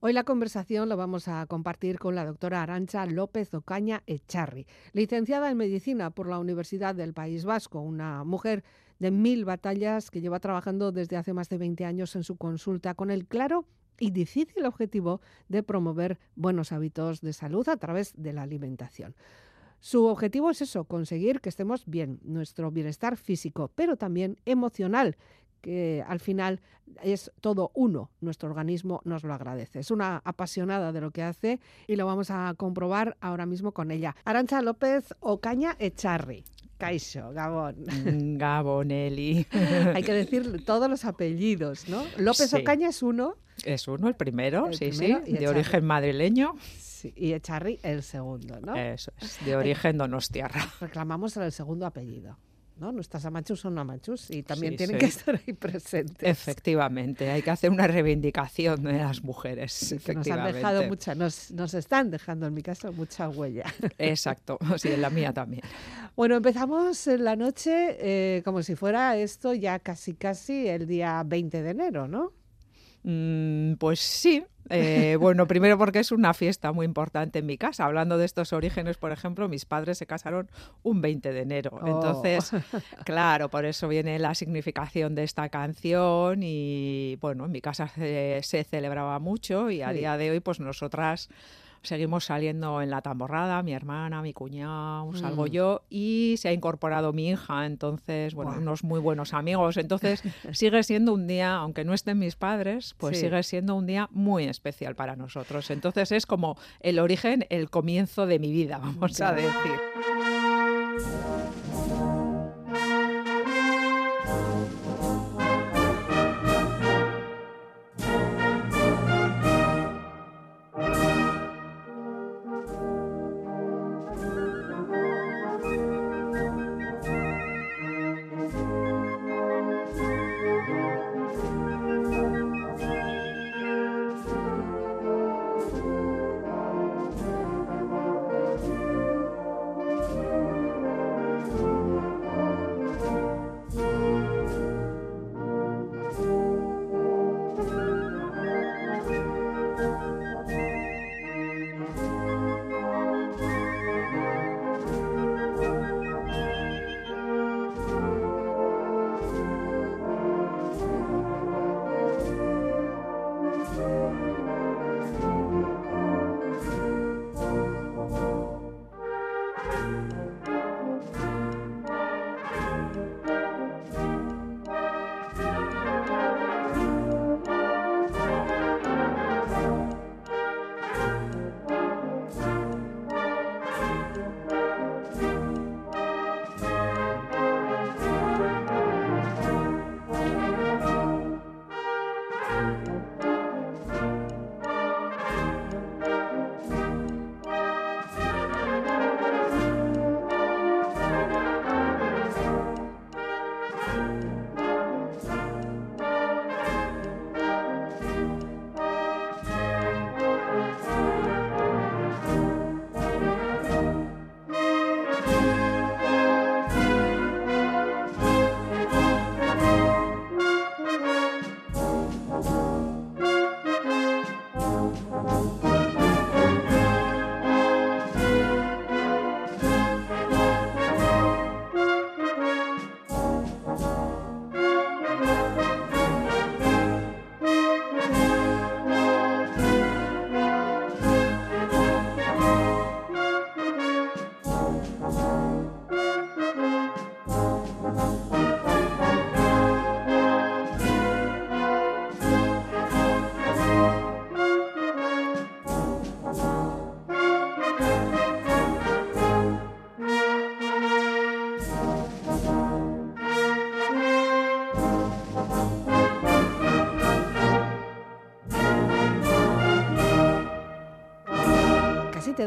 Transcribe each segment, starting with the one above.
Hoy la conversación lo vamos a compartir con la doctora Arancha López Ocaña Echarri, licenciada en Medicina por la Universidad del País Vasco, una mujer de mil batallas que lleva trabajando desde hace más de 20 años en su consulta con el claro y difícil objetivo de promover buenos hábitos de salud a través de la alimentación. Su objetivo es eso, conseguir que estemos bien, nuestro bienestar físico, pero también emocional, que al final es todo uno. Nuestro organismo nos lo agradece. Es una apasionada de lo que hace y lo vamos a comprobar ahora mismo con ella. Arancha López Ocaña Echarri. Caixo, Gabón. Mm, Gabonelli. Hay que decir todos los apellidos, ¿no? López Ocaña es uno. Es uno, el primero, sí, sí, de origen madrileño. y Echarri el segundo, ¿no? Eso es, de origen donostiarra. Reclamamos el segundo apellido. ¿No? Nuestras amachus son amachus y también tienen que estar ahí presentes. Efectivamente, hay que hacer una reivindicación de las mujeres. nos han dejado mucha, nos, nos, están dejando en mi caso mucha huella. Exacto, sí, en la mía también. Bueno, empezamos en la noche eh, como si fuera esto ya casi casi el día 20 de enero, ¿no? Mm, pues sí, eh, bueno, primero porque es una fiesta muy importante en mi casa. Hablando de estos orígenes, por ejemplo, mis padres se casaron un 20 de enero. Oh. Entonces, claro, por eso viene la significación de esta canción y bueno, en mi casa se, celebraba mucho y a día de hoy pues nosotras seguimos saliendo en la tamborrada, mi hermana, mi cuñado, salgo mm. yo y se ha incorporado mi hija, entonces, bueno, unos muy buenos amigos. Entonces, sigue siendo un día, aunque no estén mis padres, pues sigue siendo un día muy especial para nosotros. Entonces, es como el origen, el comienzo de mi vida, vamos a decir.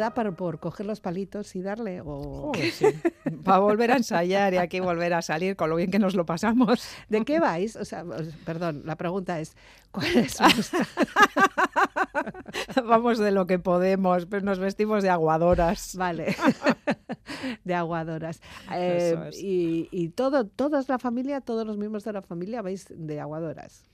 Da para, por coger los palitos y darle? O... Para volver a ensayar y aquí volver a salir con lo bien que nos lo pasamos. ¿De qué vais? O sea, perdón, la pregunta es, ¿cuál es Vamos de lo que podemos, pero nos vestimos de aguadoras. Vale, de aguadoras. Eh, y, y todo, toda la familia, todos los miembros de la familia vais de aguadoras.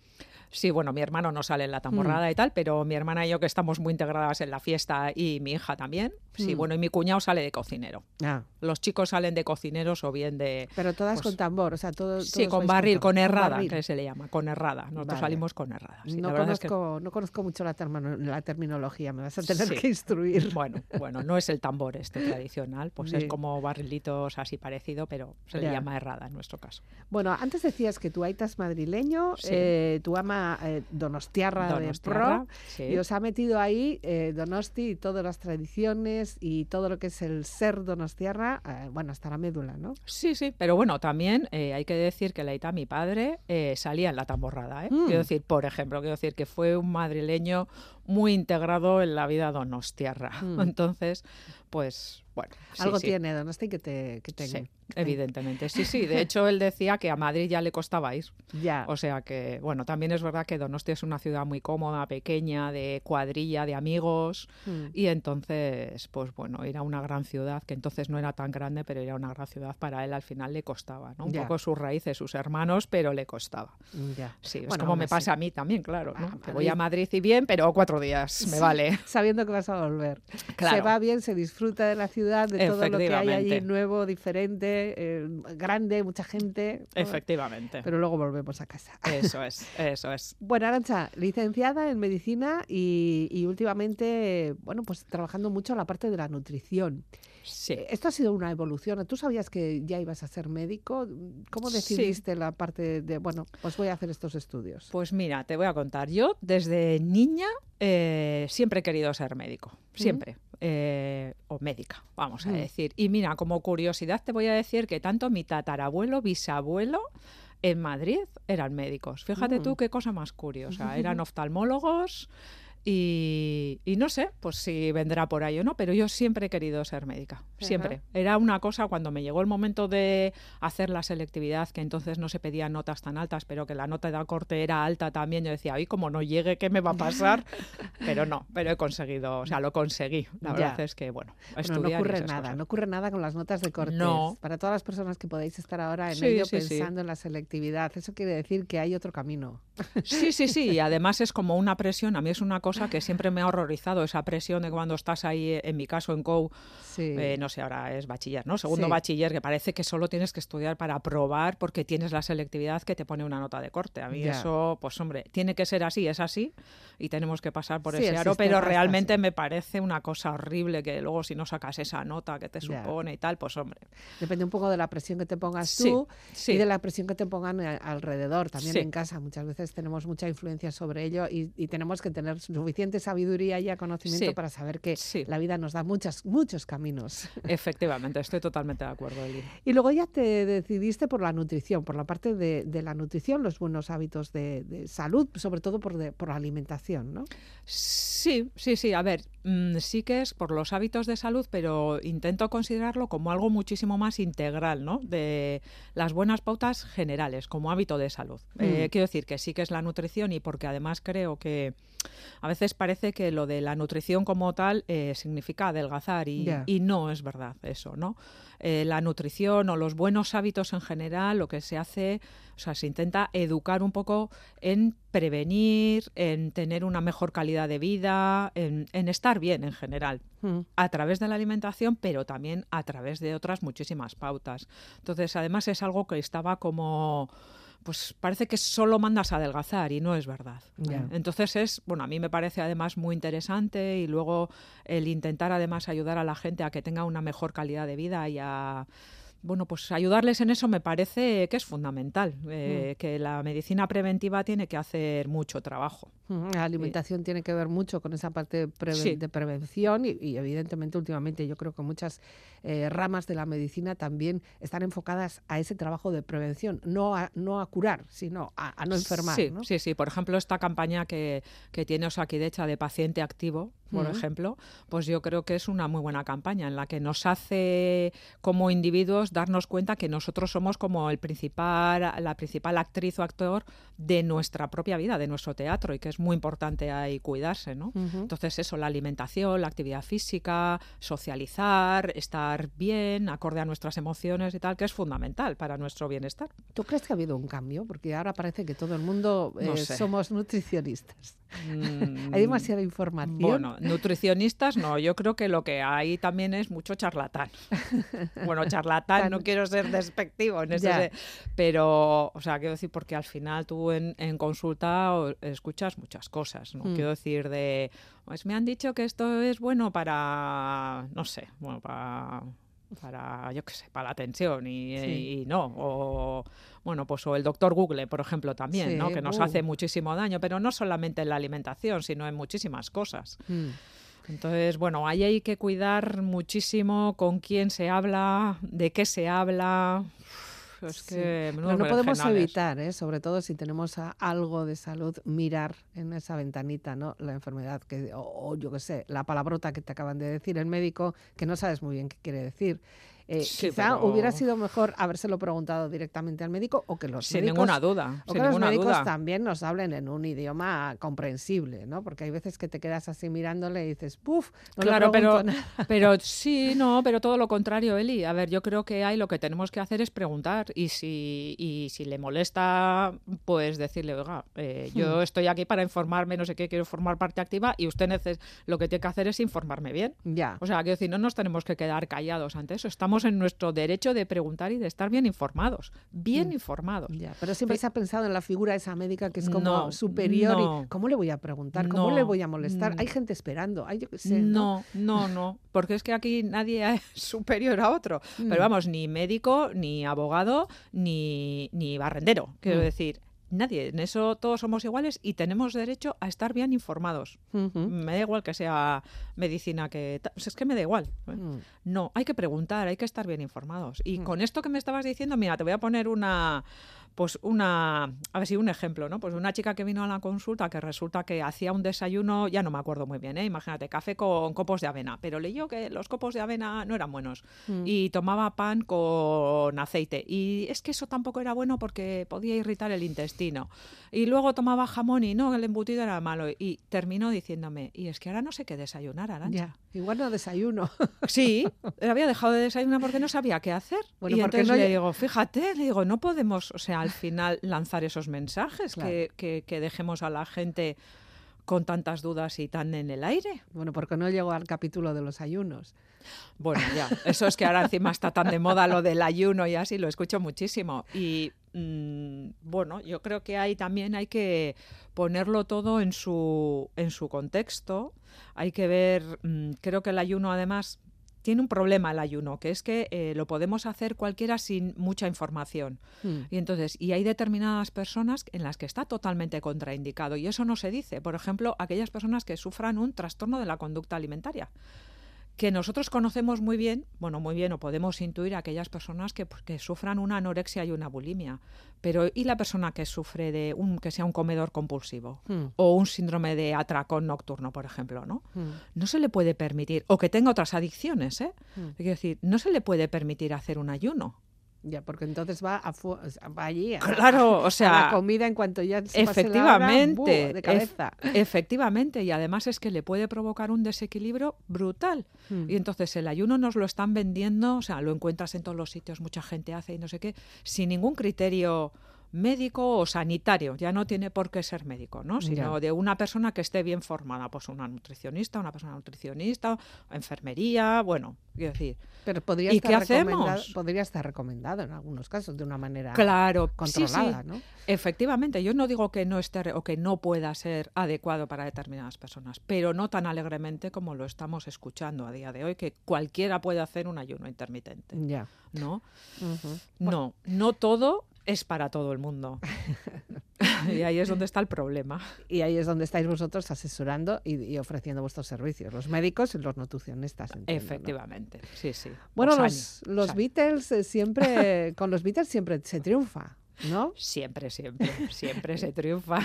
Sí, bueno, mi hermano no sale en la tamborrada Mm. y tal, pero mi hermana y yo que estamos muy integradas en la fiesta y mi hija también. Sí, Mm. bueno, y mi cuñado sale de cocinero. Ah, Los chicos salen de cocineros o bien de... pero todas Pues- con tambor, o sea, todo. Sí, todos con barril, con errada, barril. que se le llama, con errada. Nosotros Vale. salimos con errada. sí, no, es que- conozco, no conozco mucho la, termino- la terminología, me vas a tener Sí. que instruir. Bueno, bueno, no es el tambor este tradicional, pues es como barrilitos así parecido, pero se Ya. le llama errada en nuestro caso. Bueno, antes decías que tu aita es madrileño, eh, tu ama eh, donostiarra, Donostiarra, de pro, sí. y os ha metido ahí eh, Donosti y todas las tradiciones y todo lo que es el ser donostiarra, eh, bueno, hasta la médula, ¿no? Sí, sí, pero bueno, también eh, hay que decir que Leita, mi padre, salía en la tamborrada. Mm. Quiero decir, por ejemplo, quiero decir que fue un madrileño muy integrado en la vida donostiarra. Mm. Entonces, pues bueno. sí, Algo sí. tiene Donosti que te, que te- Sí, evidentemente. Sí, sí. De hecho, él decía que a Madrid ya le costaba ir. Ya. O sea que, bueno, también es verdad que Donostia es una ciudad muy cómoda, pequeña, de cuadrilla, de amigos. Mm. Y entonces, pues bueno, ir a una gran ciudad, que entonces no era tan grande, pero era una gran ciudad, para él al final le costaba, ¿no? Un Ya. poco sus raíces, sus hermanos, pero le costaba. Ya. Sí, es Bueno, como me pasa a mí también, claro, Ah, ¿no? Que voy a Madrid. Madrid y bien, pero cuatro días me vale. Sabiendo que vas a volver. Se va bien, se disfruta de la ciudad, de todo lo que hay allí nuevo, diferente, eh, grande, mucha gente. Efectivamente. Pero luego volvemos a casa. Eso es, eso es. Bueno, Arancha, licenciada en medicina y, y últimamente, bueno, pues trabajando mucho en la parte de la nutrición. Sí. Esto ha sido una evolución. ¿Tú sabías que ya ibas a ser médico? ¿Cómo Sí. decidiste la parte de, bueno, pues voy a hacer estos estudios? Pues mira, te voy a contar. Yo desde niña eh, siempre he querido ser médico, siempre. Eh, o médica, vamos a Mm. decir. Y mira, como curiosidad te voy a decir que tanto mi tatarabuelo, bisabuelo, en Madrid eran médicos. Fíjate Mm. tú qué cosa más curiosa. Eran oftalmólogos y, y no sé, pues si vendrá por ahí o no, pero yo siempre he querido ser médica, siempre. Era una cosa cuando me llegó el momento de hacer la selectividad, que entonces no se pedían notas tan altas, pero que la nota de corte era alta también, yo decía, ay, como no llegue, ¿qué me va a pasar? pero no, pero he conseguido, o sea, lo conseguí. La Ya. verdad es que, bueno, Bueno, no ocurre nada, cosas. no ocurre nada con las notas de cortes. No. Para todas las personas que podéis estar ahora en Sí, ello sí, sí. pensando en la selectividad, eso quiere decir que hay otro camino. Sí, sí, sí. Y además es como una presión. A mí es una cosa que siempre me ha horrorizado, esa presión de cuando estás ahí, eh, en mi caso en COU, Sí. eh, no sé, ahora es bachiller, ¿no? Segundo Sí. bachiller, que parece que solo tienes que estudiar para aprobar porque tienes la selectividad que te pone una nota de corte. A mí eso, pues hombre, tiene que ser así, es así, y tenemos que pasar por Sí, ese aro, pero realmente me parece una cosa horrible que luego si no sacas esa nota que te supone y tal, pues hombre. Depende un poco de la presión que te pongas Sí, tú sí. y de la presión que te pongan a- alrededor, también en casa. Muchas veces tenemos mucha influencia sobre ello y, y tenemos que tener suficiente sabiduría y conocimiento para saber que la vida nos da muchas, muchos caminos. Efectivamente, estoy totalmente de acuerdo, Eli. Y luego ya te decidiste por la nutrición, por la parte de, de la nutrición, los buenos hábitos de, de salud, sobre todo por, de- por la alimentación, ¿no? Sí, sí, sí. A ver, mm, sí que es por los hábitos de salud, pero intento considerarlo como algo muchísimo más integral, ¿no? De las buenas pautas generales, como hábito de salud. Eh, Mm. quiero decir que sí que es la nutrición y porque además creo que a veces parece que lo de la nutrición como tal eh, significa adelgazar y, no es verdad eso, ¿no? Eh, la nutrición o los buenos hábitos en general, lo que se hace, o sea, se intenta educar un poco en prevenir, en tener una mejor calidad de vida, en, en estar bien en general Mm. a través de la alimentación, pero también a través de otras muchísimas pautas. Entonces, además es algo que estaba como pues parece que solo mandas a adelgazar y no es verdad. Entonces es, bueno, a mí me parece además muy interesante y luego el intentar además ayudar a la gente a que tenga una mejor calidad de vida y a bueno, pues ayudarles en eso me parece que es fundamental, eh, que la medicina preventiva tiene que hacer mucho trabajo. La alimentación tiene que ver mucho con esa parte de, preve- Sí. de prevención y, y evidentemente últimamente yo creo que muchas eh, ramas de la medicina también están enfocadas a ese trabajo de prevención, no a, no a curar, sino a, a no enfermar. Sí, ¿no? sí, sí. Por ejemplo, esta campaña que, que tiene Osakidecha de paciente activo, por ejemplo, pues yo creo que es una muy buena campaña en la que nos hace como individuos darnos cuenta que nosotros somos como el principal, la principal actriz o actor de nuestra propia vida, de nuestro teatro y que es es muy importante ahí cuidarse, ¿no? Entonces eso, la alimentación, la actividad física, socializar, estar bien, acorde a nuestras emociones y tal, que es fundamental para nuestro bienestar. ¿Tú crees que ha habido un cambio? Porque ahora parece que todo el mundo eh, somos nutricionistas. Mm, hay demasiada información. Bueno, nutricionistas no, yo creo que lo que hay también es mucho charlatán. bueno, charlatán, no quiero ser despectivo en ese, pero, o sea, quiero decir, porque al final tú en, consulta escuchas muchas cosas, ¿no? Mm. Quiero decir de, pues me han dicho que esto es bueno para, no sé, bueno, para para, yo qué sé, para la tensión y, no. O, bueno, pues o el doctor Google, por ejemplo, también, ¿no? Que nos hace muchísimo daño, pero no solamente en la alimentación, sino en muchísimas cosas. Mm. Entonces, bueno, ahí hay que cuidar muchísimo con quién se habla, de qué se habla. Es que no, podemos evitar, ¿eh? sobre todo si tenemos algo de salud, mirar en esa ventanita, ¿no? La enfermedad que, o, yo qué sé, la palabrota que te acaban de decir el médico, que no sabes muy bien qué quiere decir. Eh, quizá hubiera sido mejor habérselo preguntado directamente al médico o que los sin médicos, ninguna duda, o que los médicos también nos hablen en un idioma comprensible, ¿no? Porque hay veces que te quedas así mirándole y dices, ¡puf! No claro, pero, pero sí, no, pero todo lo contrario, Eli. A ver, yo creo que hay lo que tenemos que hacer es preguntar y si, y si le molesta, pues decirle, oiga, eh, yo hmm. estoy aquí para informarme, no sé qué, quiero formar parte activa y usted lo que tiene que hacer es informarme bien. Ya. O sea, quiero decir, no nos tenemos que quedar callados ante eso. Estamos en nuestro derecho de preguntar y de estar bien informados, bien mm. informados. pero siempre se ha pensado en la figura de esa médica que es como superior y ¿cómo le voy a preguntar? ¿Cómo le voy a molestar? Hay mm. gente esperando, hay yo sé, ¿no? no, no, porque es que aquí nadie es superior a otro. Pero mm. vamos, ni médico, ni abogado, ni, ni barrendero. Quiero decir, nadie. En eso todos somos iguales y tenemos derecho a estar bien informados. Me da igual que sea medicina que... es que me da igual. ¿eh? Mm. No, hay que preguntar, hay que estar bien informados. Y mm. con esto que me estabas diciendo, mira, te voy a poner una pues una, a ver si un ejemplo, ¿no? Pues una chica que vino a la consulta que resulta que hacía un desayuno, ya no me acuerdo muy bien, ¿eh? imagínate, café con copos de avena, pero leyó que los copos de avena no eran buenos mm. y tomaba pan con aceite y es que eso tampoco era bueno porque podía irritar el intestino y luego tomaba jamón y no, el embutido era malo y terminó diciéndome, y es que ahora no sé qué desayunar, Arancha. Ya, igual no desayuno. Sí, había dejado de desayunar porque no sabía qué hacer. Bueno, y entonces no le digo, fíjate, le digo, no podemos, o sea, al final lanzar esos mensajes, que, dejemos a la gente con tantas dudas y tan en el aire. Bueno, porque no llegó al capítulo de los ayunos. Bueno, ya, eso es que ahora encima está tan de moda lo del ayuno y así, lo escucho muchísimo. Y mm, bueno, yo creo que ahí también hay que ponerlo todo en su, en su contexto. Hay que ver, mm, creo que el ayuno además tiene un problema el ayuno, que es que eh, lo podemos hacer cualquiera sin mucha información. Hmm. Y entonces, y hay determinadas personas en las que está totalmente contraindicado y eso no se dice. Por ejemplo, aquellas personas que sufran un trastorno de la conducta alimentaria que nosotros conocemos muy bien, bueno, muy bien, o podemos intuir a aquellas personas que, pues, que, sufran una anorexia y una bulimia. Pero ¿y la persona que sufre de un que sea un comedor compulsivo hmm. o un síndrome de atracón nocturno, por ejemplo, ¿no? Hmm. No se le puede permitir o que tenga otras adicciones, ¿eh? Hmm. Es decir, no se le puede permitir hacer un ayuno. Ya, porque entonces va, a allí a, claro, o sea, la comida en cuanto ya se efectivamente, de cabeza. efectivamente, y además es que le puede provocar un desequilibrio brutal. Hmm. Y entonces el ayuno nos lo están vendiendo, o sea, lo encuentras en todos los sitios, mucha gente hace y no sé qué, sin ningún criterio médico o sanitario, ya no tiene por qué ser médico, ¿no? sino de una persona que esté bien formada, pues una nutricionista, una persona nutricionista, enfermería, bueno, quiero decir. Pero podría ¿Y estar qué hacemos? Podría estar recomendado en algunos casos de una manera claro, controlada, ¿no? Efectivamente, yo no digo que no esté o que no pueda ser adecuado para determinadas personas, pero no tan alegremente como lo estamos escuchando a día de hoy, que cualquiera puede hacer un ayuno intermitente. Ya. ¿No? No, no todo es para todo el mundo. y ahí es donde está el problema. Y ahí es donde estáis vosotros asesorando y, ofreciendo vuestros servicios, los médicos y los nutricionistas. Efectivamente, sí, sí. Bueno, los, los Beatles eh, siempre, con los Beatles siempre se triunfa. ¿No? Siempre, siempre, siempre se triunfa.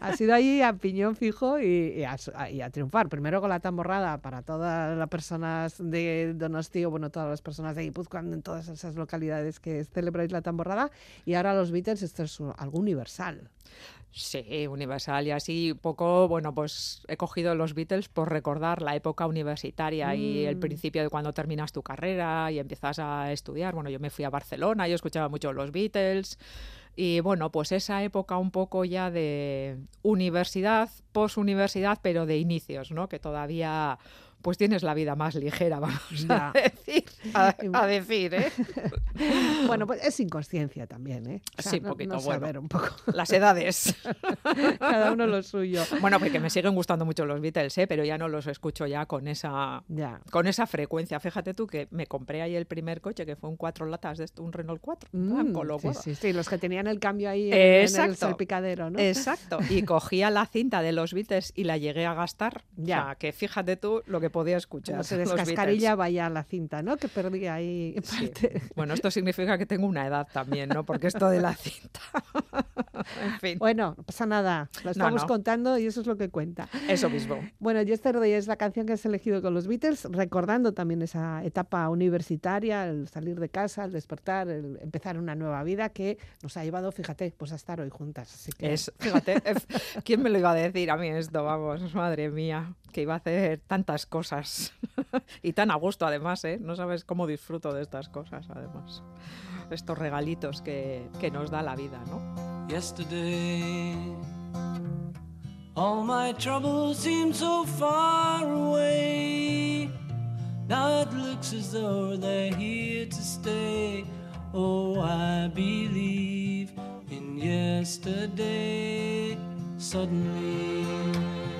ha sido ahí a piñón fijo y, a, triunfar. Primero con la tamborrada para todas las personas de Donosti, bueno, todas las personas de Guipúzcoa, en todas esas localidades que celebráis la tamborrada. Y ahora los Beatles, esto es algo universal. Sí, universal y así poco, bueno, pues he cogido los Beatles por recordar la época universitaria y el mm. principio de cuando terminas tu carrera y empiezas a estudiar. Bueno, yo me fui a Barcelona, yo escuchaba mucho los Beatles y bueno, pues esa época un poco ya de universidad, posuniversidad, pero de inicios, ¿no? Que todavía pues tienes la vida más ligera, vamos a decir. A, decir ¿eh? bueno, pues es inconsciencia también, ¿eh? sí, un poquito. bueno, un poco. Las edades. Cada uno lo suyo. Bueno, porque me siguen gustando mucho los Beatles, ¿eh? pero ya no los escucho ya con esa, con esa frecuencia. Fíjate tú que me compré ahí el primer coche, que fue un cuatro latas de esto, un Renault 4. Mm, sí, sí, sí, los que tenían el cambio ahí en, el salpicadero, ¿no? Exacto. Y cogía la cinta de los Beatles y la llegué a gastar. Ya. O sea, que fíjate tú lo que podía escuchar. Se descascarilla vaya la cinta, ¿no? Que perdí ahí Bueno, esto significa que tengo una edad también, ¿no? Porque esto de la cinta. en fin. Bueno, no pasa nada. Lo estamos contando y eso es lo que cuenta. Eso mismo. Bueno, Yesterday es la canción que has elegido con los Beatles, recordando también esa etapa universitaria, el salir de casa, el despertar, el empezar una nueva vida que nos ha llevado, fíjate, pues a estar hoy juntas. Así que... Es, fíjate, ¿quién me lo iba a decir a mí esto? Vamos, madre mía, que iba a hacer tantas cosas y tan a gusto además, ¿eh? No sabes cómo disfruto de estas cosas además. Estos regalitos que, que nos da la vida, ¿no? Yesterday, all my troubles seem so far away. Now it looks as though they're here to stay. Oh, I believe in yesterday. Suddenly.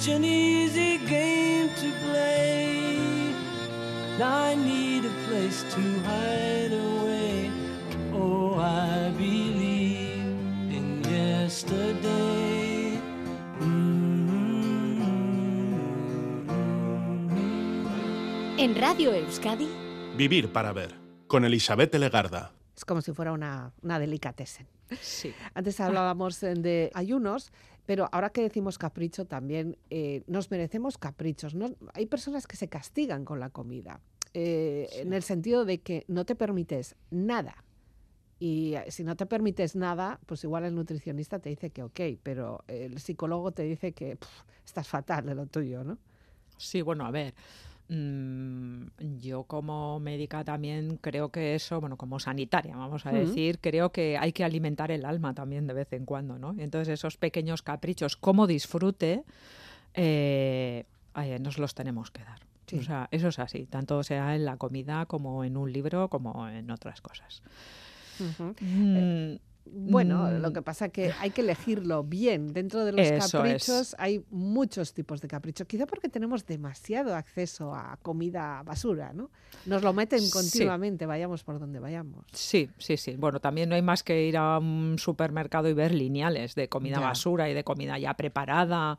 such an easy game to play. I need a place to hide away. Oh, I believe in yesterday. En Radio Euskadi. Vivir para ver, con Elizabeth Legarda. Es como si fuera una, una delicatessen. Sí. Antes hablábamos de ayunos, pero ahora que decimos capricho también eh, nos merecemos caprichos. ¿no? Hay personas que se castigan con la comida, eh, en el sentido de que no te permites nada. Y si no te permites nada, pues igual el nutricionista te dice que ok, pero el psicólogo te dice que estás fatal de lo tuyo, ¿no? Sí, bueno, a ver. Mm, yo como médica también creo que eso, bueno, como sanitaria, vamos a decir, creo que hay que alimentar el alma también de vez en cuando, ¿no? Entonces esos pequeños caprichos como disfrute, eh, nos los tenemos que dar. O sea, eso es así, tanto sea en la comida como en un libro, como en otras cosas. Bueno, lo mm. que pasa es que hay que elegirlo bien. Dentro de los caprichos hay muchos tipos de caprichos. Quizá porque tenemos demasiado acceso a comida basura, ¿no? Nos lo meten continuamente, vayamos por donde vayamos. Sí, sí, sí. Bueno, también no hay más que ir a un supermercado y ver lineales de comida basura y de comida ya preparada.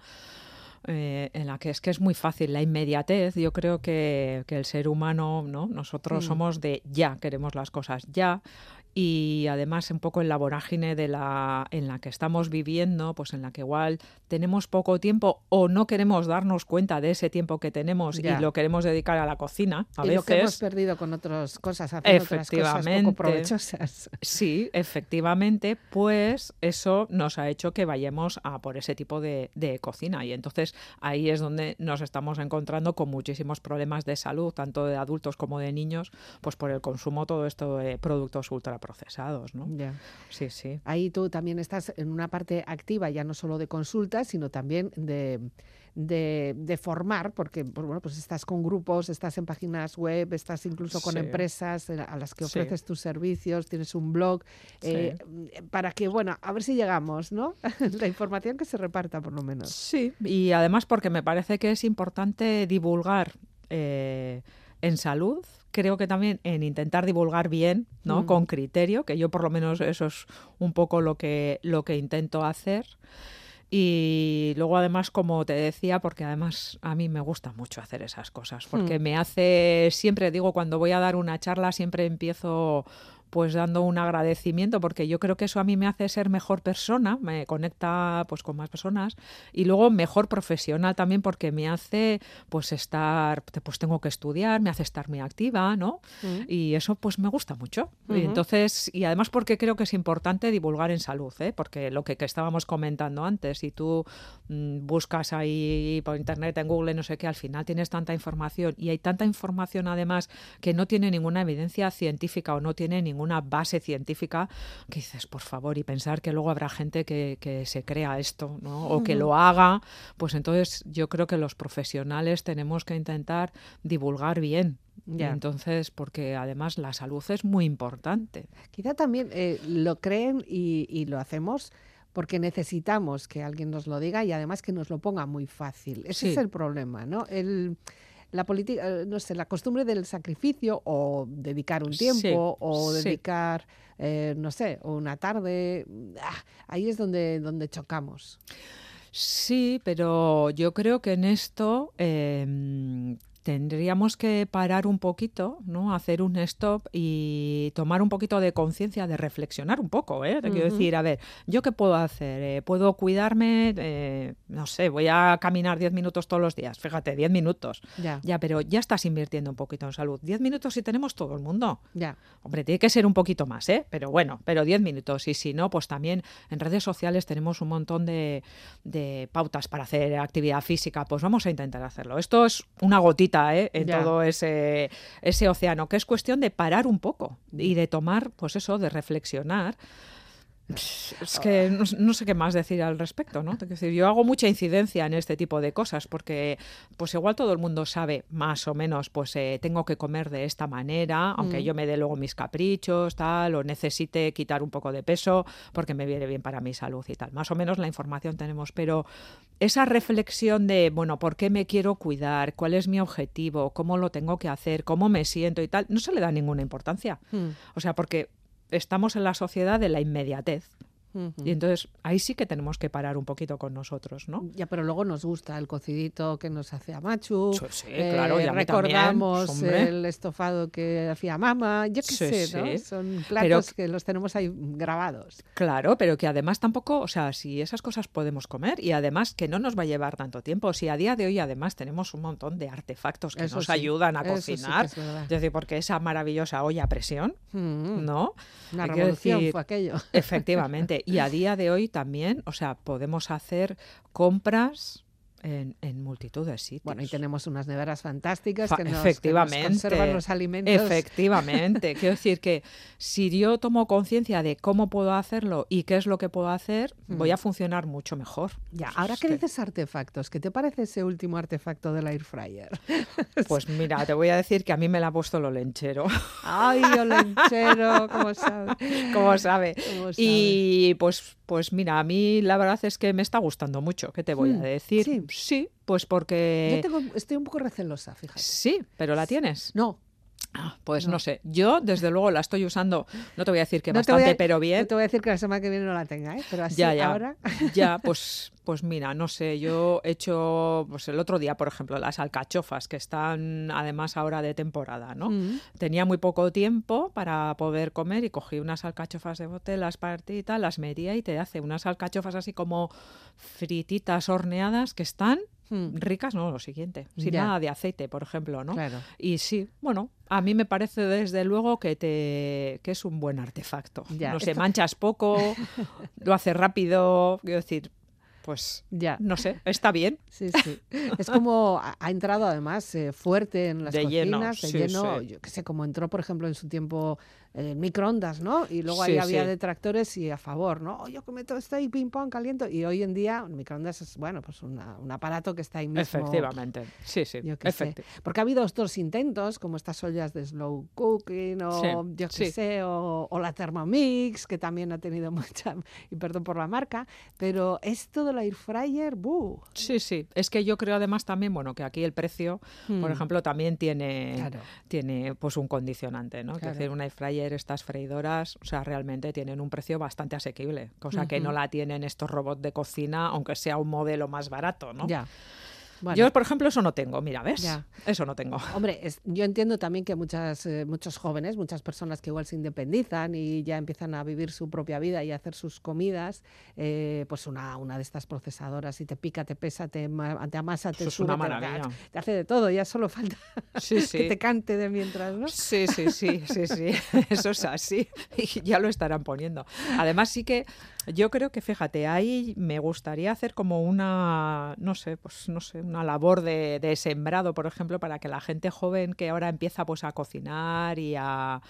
Eh, en la que es que es muy fácil la inmediatez. Yo creo que, el ser humano, ¿no? Nosotros mm. somos de ya, queremos las cosas ya y además un poco en la vorágine de la en la que estamos viviendo, pues en la que igual tenemos poco tiempo o no queremos darnos cuenta de ese tiempo que tenemos y lo queremos dedicar a la cocina. A y veces. lo que hemos perdido con otras cosas, haciendo otras cosas poco provechosas. Sí, efectivamente, pues eso nos ha hecho que vayamos a por ese tipo de, de cocina y entonces ahí es donde nos estamos encontrando con muchísimos problemas de salud, tanto de adultos como de niños, pues por el consumo todo esto de productos ultra procesados, ¿no? Sí, sí. Ahí tú también estás en una parte activa, ya no solo de consultas, sino también de, de, formar, porque pues, bueno, pues estás con grupos, estás en páginas web, estás incluso con empresas eh, a las que ofreces tus servicios, tienes un blog, eh, para que, bueno, a ver si llegamos, ¿no? La información que se reparta, por lo menos. Sí, y además porque me parece que es importante divulgar. Eh, en salud, creo que también en intentar divulgar bien, ¿no? Mm. Con criterio, que yo por lo menos eso es un poco lo que, lo que intento hacer. Y luego además, como te decía, porque además a mí me gusta mucho hacer esas cosas, porque mm. me hace, siempre digo, cuando voy a dar una charla, siempre empiezo pues dando un agradecimiento porque yo creo que eso a mí me hace ser mejor persona, me conecta pues con más personas y luego mejor profesional también porque me hace pues estar pues tengo que estudiar, me hace estar muy activa, ¿no? Mm. Y eso pues me gusta mucho. y entonces y además porque creo que es importante divulgar en salud, ¿eh? Porque lo que, estábamos comentando antes, si tú mm, buscas ahí por internet en Google no sé qué, al final tienes tanta información y hay tanta información además que no tiene ninguna evidencia científica o no tiene ningún una base científica que dices, por favor, y pensar que luego habrá gente que, se crea esto, ¿no? O que lo haga, pues entonces yo creo que los profesionales tenemos que intentar divulgar bien Entonces, porque además la salud es muy importante. Quizá también eh, lo creen y, lo hacemos porque necesitamos que alguien nos lo diga y además que nos lo ponga muy fácil. Ese es el problema, ¿no? El, la política, eh, no sé, la costumbre del sacrificio o dedicar un tiempo o dedicar, eh, no sé, una tarde, ah, ahí es donde, donde chocamos. Sí, pero yo creo que en esto em, tendríamos que parar un poquito, ¿no? Hacer un stop y tomar un poquito de conciencia, de reflexionar un poco, ¿eh? Te quiero decir, a ver, ¿yo qué puedo hacer? Eh, ¿Puedo cuidarme? Eh, no sé, voy a caminar 10 minutos todos los días. Fíjate, 10 minutos. Ya. ya, pero ya estás invirtiendo un poquito en salud. 10 minutos si tenemos todo el mundo. Ya. Hombre, tiene que ser un poquito más, ¿eh? Pero bueno, pero 10 minutos. Y si no, pues también en redes sociales tenemos un montón de, de pautas para hacer actividad física. Pues vamos a intentar hacerlo. Esto es una gotita ¿eh? en todo ese, ese océano, que es cuestión de parar un poco y de tomar, pues eso, de reflexionar es que no, sé qué más decir al respecto, ¿no? Decir, yo hago mucha incidencia en este tipo de cosas porque, pues igual todo el mundo sabe más o menos, pues eh, tengo que comer de esta manera, aunque mm. yo me dé luego mis caprichos, tal, o necesite quitar un poco de peso porque me viene bien para mi salud y tal. Más o menos la información tenemos, pero esa reflexión de, bueno, ¿por qué me quiero cuidar? ¿Cuál es mi objetivo? ¿Cómo lo tengo que hacer? ¿Cómo me siento y tal? No se le da ninguna importancia. Mm. O sea, porque estamos en la sociedad de la inmediatez. Y entonces ahí sí que tenemos que parar un poquito con nosotros, ¿no? Ya, pero luego nos gusta el cocidito que nos hace a Machu. Sí, claro, eh, recordamos el estofado que hacía mamá. Yo qué sé, ¿no? Son platos que los tenemos ahí grabados. Claro, pero que además tampoco, o sea, si esas cosas podemos comer y además que no nos va a llevar tanto tiempo. Si a día de hoy además tenemos un montón de artefactos que nos ayudan a cocinar. es, decir, porque esa maravillosa olla a presión, ¿no? Una revolución fue aquello. Efectivamente. Y a día de hoy también, o sea, podemos hacer compras en, multitud de sitios. Bueno, y tenemos unas neveras fantásticas que, nos, efectivamente, conservan los alimentos. Efectivamente. Quiero decir que si yo tomo conciencia de cómo puedo hacerlo y qué es lo que puedo hacer, voy mm. a funcionar mucho mejor. Ya, ahora que dices artefactos, ¿qué te parece ese último artefacto del air fryer? Pues mira, te voy a decir que a mí me la ha puesto lo lenchero. Ay, lo lenchero, ¿cómo sabe? ¿Cómo sabe? Y pues, pues mira, a mí la verdad es que me está gustando mucho, ¿qué te voy a hmm, decir? Sí. Sí, pues porque... Yo estoy un poco recelosa, fíjate. Sí, pero la tienes. No, pues no sé, yo desde luego la estoy usando, no te voy a decir que bastante, pero bien. No te voy a decir que la semana que viene no la tenga, ¿eh? pero así ya, ya, ahora. Ya, pues, pues mira, no sé, yo he hecho, pues el otro día, por ejemplo, las alcachofas, que están además ahora de temporada, ¿no? Mm. Tenía muy poco tiempo para poder comer y cogí unas alcachofas de bote, las tal, las metía y te hace unas alcachofas así como frititas horneadas que están Mm. ricas, no, lo siguiente, sin Ya. nada de aceite, por ejemplo, ¿no? Claro. Y sí, bueno, a mí me parece desde luego que te que es un buen artefacto. Ya, No sé, esto- manchas poco, lo hace rápido, quiero decir, pues Ya. no sé, está bien. Sí, sí. Es como ha ha entrado además eh, fuerte en las De lleno, cocinas, de sí, lleno, sí. yo qué sé, como entró, por ejemplo, en su tiempo el microondas, ¿no? Y luego ahí Sí, había sí. detractores y a favor, ¿no? Oh, yo que meto esto ahí, ping pong, caliento. Y hoy en día el microondas es, bueno, pues una- un aparato que está ahí mismo. Efectivamente. Sí, sí. Yo qué sé. Porque ha habido otros intentos, como estas ollas de slow cooking, o Sí, yo qué sé, o, o la Thermomix, que también ha tenido mucha, y perdón por la marca, pero esto del air fryer, ¡buh! Sí, sí. Es que yo creo además también, bueno, que aquí el precio, por Hmm. ejemplo, también tiene, Claro. tiene pues un condicionante, ¿no? Claro. Es decir, un air fryer, estas freidoras, o sea, realmente tienen un precio bastante asequible, cosa que no la tienen estos robots de cocina, aunque sea un modelo más barato, ¿no? Ya. Bueno. Yo, por ejemplo, eso no tengo, mira, ¿ves? Ya. Eso no tengo. Hombre, es- yo entiendo también que muchas, eh, muchos jóvenes, muchas personas que igual se independizan y ya empiezan a vivir su propia vida y a hacer sus comidas, eh, pues una, una de estas procesadoras, y te pica, te pesa, te, te amasa, te Eso es sube, una te- te hace de todo, ya solo falta Sí, que te cante de mientras, ¿no? Sí, sí, sí, sí, sí, eso es así y ya lo estarán poniendo. Además sí que yo creo que, fíjate, ahí me gustaría hacer como una, no sé, pues no sé, una labor de, de sembrado, por ejemplo, para que la gente joven que ahora empieza pues a cocinar y a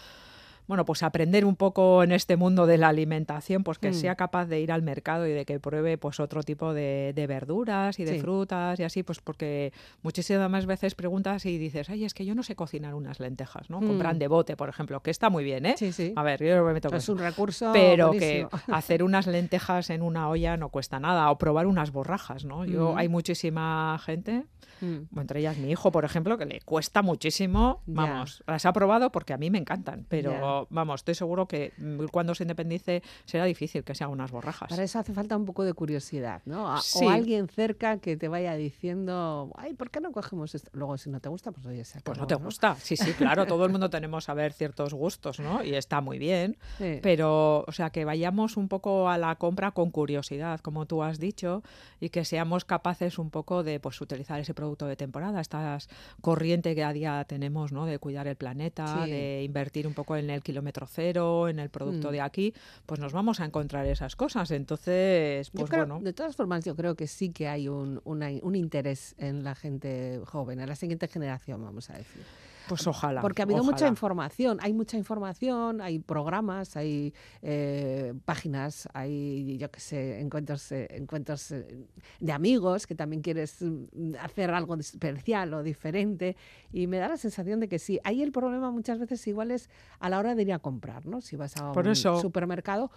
bueno, pues aprender un poco en este mundo de la alimentación, pues que Mm. sea capaz de ir al mercado y de que pruebe pues otro tipo de, de verduras y de Sí. frutas y así, pues porque muchísimas veces preguntas y dices, ay, es que yo no sé cocinar unas lentejas, ¿no? Mm. Compran de bote, por ejemplo, que está muy bien, ¿eh? Sí, sí. A ver, yo me meto con Es eso. un recurso Pero buenísimo. que hacer unas lentejas en una olla no cuesta nada, o probar unas borrajas, ¿no? Yo, Mm. hay muchísima gente, Mm. entre ellas mi hijo, por ejemplo, que le cuesta muchísimo, vamos, las ha probado porque a mí me encantan, pero Vamos, estoy seguro que mm, cuando se independice será difícil que se hagan unas borrajas. Para eso hace falta un poco de curiosidad, ¿no? A- Sí. O alguien cerca que te vaya diciendo, ay, ¿por qué no cogemos esto? Luego, si no te gusta, pues oye, se Pues acabó, no te gusta, sí, sí, claro, todo el mundo tenemos a ver ciertos gustos, ¿no? Y está muy bien, Sí. pero, o sea, que vayamos un poco a la compra con curiosidad, como tú has dicho, y que seamos capaces un poco de, pues, utilizar ese producto de temporada, estas corriente que a día tenemos, ¿no? De cuidar el planeta, Sí. de invertir un poco en el kilómetro cero, en el producto Mm. de aquí, pues nos vamos a encontrar esas cosas. Entonces, pues creo- bueno. De todas formas, yo creo que sí que hay un, una- un interés en la gente joven, en la siguiente generación, vamos a decir. Pues ojalá. Porque ha habido mucha información, hay mucha información, hay programas, hay eh, páginas, hay, yo qué sé, encuentros, eh, encuentros eh, de amigos que también quieres mm, hacer algo especial o diferente. Y me da la sensación de que sí. Ahí el problema muchas veces igual es a la hora de ir a comprar, ¿no? Si vas a Por un eso- supermercado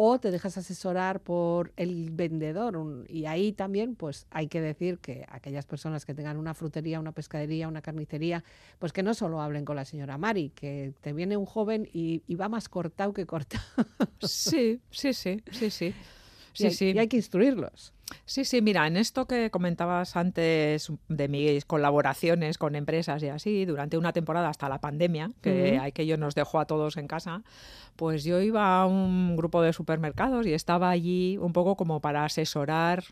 o te dejas asesorar por el vendedor. un- y ahí también, pues hay que decir que aquellas personas que tengan una frutería, una pescadería, una carnicería, pues que no solo hablen con la señora Mari, que te viene un joven y, y va más cortado que cortado. Sí, sí, sí, sí, sí. y, Sí, hay, sí. y hay que instruirlos. Sí, sí, mira, en esto que comentabas antes de mis colaboraciones con empresas y así, durante una temporada hasta la pandemia, que Ujú. aquello nos dejó a todos en casa, pues yo iba a un grupo de supermercados y estaba allí un poco como para asesorar,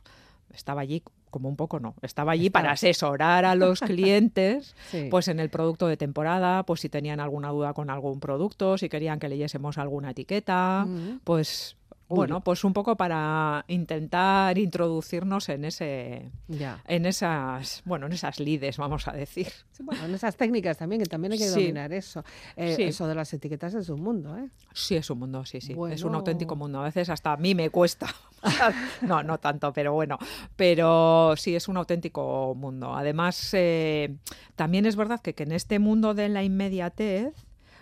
estaba allí como un poco no, estaba allí para asesorar a los clientes Sí. pues en el producto de temporada, pues si tenían alguna duda con algún producto, si querían que leyésemos alguna etiqueta, pues Uy. bueno, pues un poco para intentar introducirnos en ese ya. en esas, bueno, en esas lides, vamos a decir. Sí, bueno, en esas técnicas también, que también hay que Sí. dominar eso. Eh, Sí. Eso de las etiquetas es un mundo, ¿eh? Sí, es un mundo, sí, sí. Es un auténtico mundo. A veces hasta a mí me cuesta. no, no tanto, pero bueno. Pero sí, es un auténtico mundo. Además, eh, también es verdad que, que en este mundo de la inmediatez,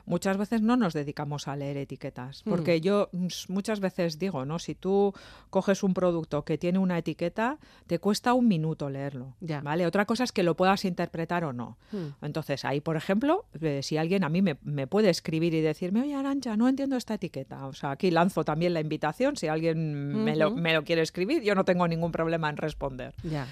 muchas veces no nos dedicamos a leer etiquetas. Porque yo muchas veces digo, ¿no? Si tú coges un producto que tiene una etiqueta, te cuesta un minuto leerlo. ¿Vale? Otra cosa es que lo puedas interpretar o no. Entonces, ahí, por ejemplo, eh, si alguien a mí me, puede escribir y decirme, oye, Arancha, no entiendo esta etiqueta. O sea, aquí lanzo también la invitación. Si alguien me, lo, me, lo, quiere escribir, yo no tengo ningún problema en responder. Ya.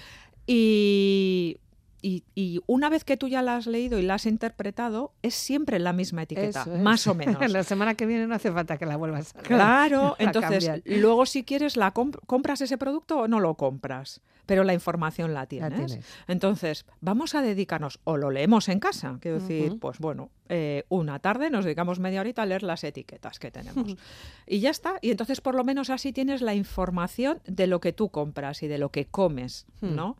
Y y, una vez que tú ya la has leído y la has interpretado, es siempre la misma etiqueta, más o menos. la semana que viene no hace falta que la vuelvas a leer. Claro, entonces luego si quieres la compras ese producto o no lo compras, pero la información la tienes. Entonces, vamos a dedicarnos o lo leemos en casa, quiero decir, pues bueno, eh, una tarde nos dedicamos media horita a leer las etiquetas que tenemos. y ya está, y entonces por lo menos así tienes la información de lo que tú compras y de lo que comes, hmm. ¿no?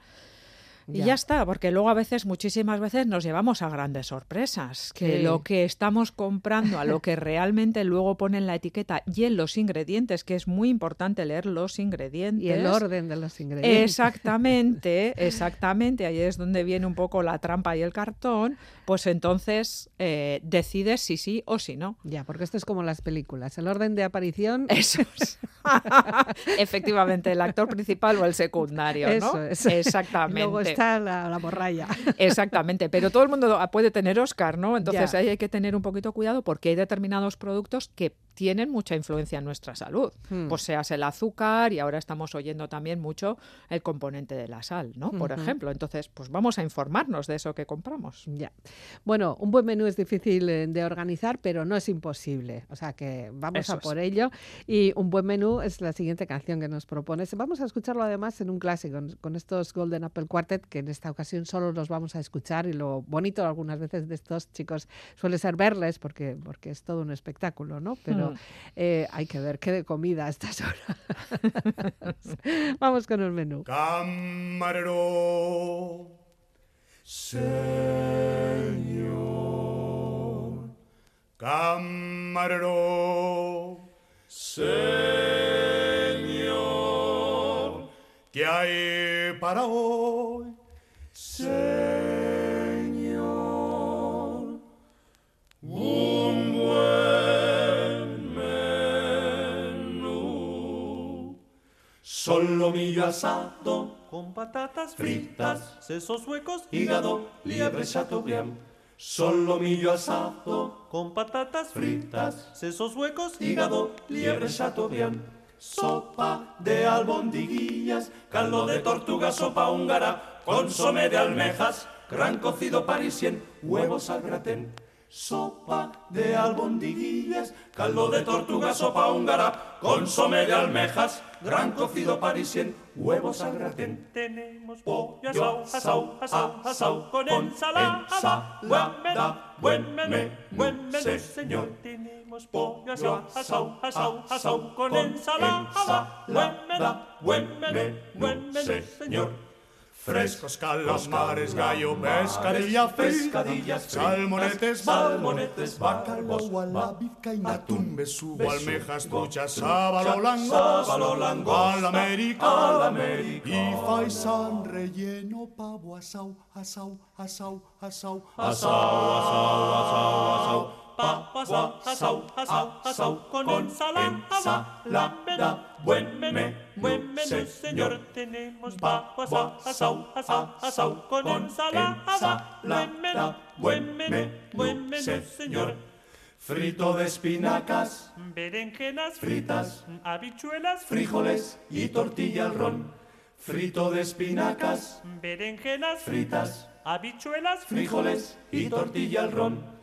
Y ya. está, porque luego a veces, muchísimas veces, nos llevamos a grandes sorpresas, que lo que estamos comprando, a lo que realmente luego ponen la etiqueta y en los ingredientes, que es muy importante leer los ingredientes. Y el orden de los ingredientes. Exactamente, exactamente, ahí es donde viene un poco la trampa y el cartón, pues entonces eh, decides si sí o si no. Ya, porque esto es como las películas, el orden de aparición. Eso es. Efectivamente, el actor principal o el secundario, ¿no? Eso Exactamente está la, la morralla. Exactamente, pero todo el mundo puede tener Oscar, ¿no? Entonces ahí hay que tener un poquito cuidado porque hay determinados productos que tienen mucha influencia en nuestra salud. Hmm. Pues seas el azúcar y ahora estamos oyendo también mucho el componente de la sal, ¿no? Por ejemplo. Entonces, pues vamos a informarnos de eso que compramos. Ya. Bueno, un buen menú es difícil eh, de organizar, pero no es imposible. O sea que vamos a por ello. Y un buen menú es la siguiente canción que nos propones. Vamos a escucharlo además en un clásico, con estos Golden Apple Quartet que en esta ocasión solo los vamos a escuchar y lo bonito algunas veces de estos chicos suele ser verles porque, porque es todo un espectáculo, ¿no? Pero hmm. eh, hay que ver qué de comida a estas horas. vamos con el menú. Camarero, señor, camarero, señor, ¿qué hay para hoy? Solomillo asado con patatas fritas, sesos huecos, hígado, liebre chateaubriand. Solomillo asado con patatas fritas, sesos huecos, hígado, liebre chateaubriand sopa de albondiguillas, caldo de tortuga, sopa húngara, consome de almejas, gran cocido parisien, huevos al gratén. Sopa de albondiguillas, caldo de tortuga, sopa húngara, consome de almejas, gran cocido parisien, huevos al gratén. Tenemos pollo asau, asau, asau, asau, con ensalada, ensalada, buen menú, buen menú, señor. Tenemos pollo asau, asau, asau, asau, con ensalada, buen menú, buen menú, buen menú, señor. Frescos calamares, gallo, pescadilla, pescadillas, salmonetes, salmonetes, bacalao, la vizcaína, atún, besugo, almejas, truchas, sábalo, lango, al América, y faisán relleno, pavo, asau, asau, asau, asau, asau, asau, asau, asau, pavo, asau, asau, asau, asau, con ensalada, buen menú, buen menú, señor. Tenemos asau, asau, asau, asau, con ensalada, buen menú, buen menú, buen menú, señor. Frito de espinacas, berenjenas fritas, habichuelas, frijoles y tortilla al ron. Frito de espinacas, berenjenas fritas, habichuelas, frijoles y tortilla al ron.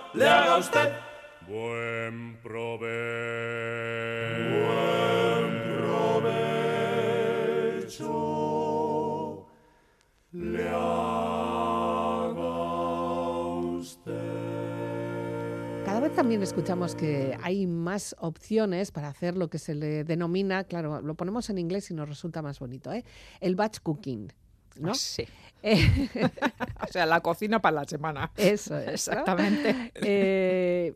le haga usted. Buen provecho. le haga usted. vez también escuchamos que hay más opciones para hacer lo que se le denomina, claro, lo ponemos en inglés y nos resulta más bonito, ¿eh? el batch cooking. ¿no? Sí. o sea, la cocina para la semana. Eso es. Exactamente. Eh,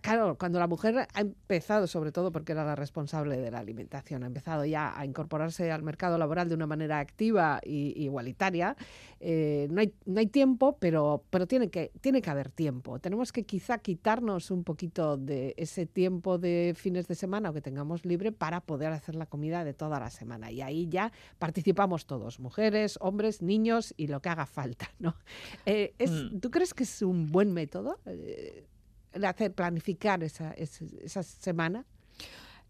claro, cuando la mujer ha empezado, sobre todo porque era la responsable de la alimentación, ha empezado ya a incorporarse al mercado laboral de una manera activa e igualitaria, eh, no, hay, no hay tiempo, pero, pero tiene, que, tiene que haber tiempo. Tenemos que quizá quitarnos un poquito de ese tiempo de fines de semana o que tengamos libre para poder hacer la comida de toda la semana. Y ahí ya participamos todos, mujeres, hombres, niños y lo que haga falta. ¿no? Eh, mm. ¿Tú crees que es un buen método eh, hacer planificar esa, esa semana?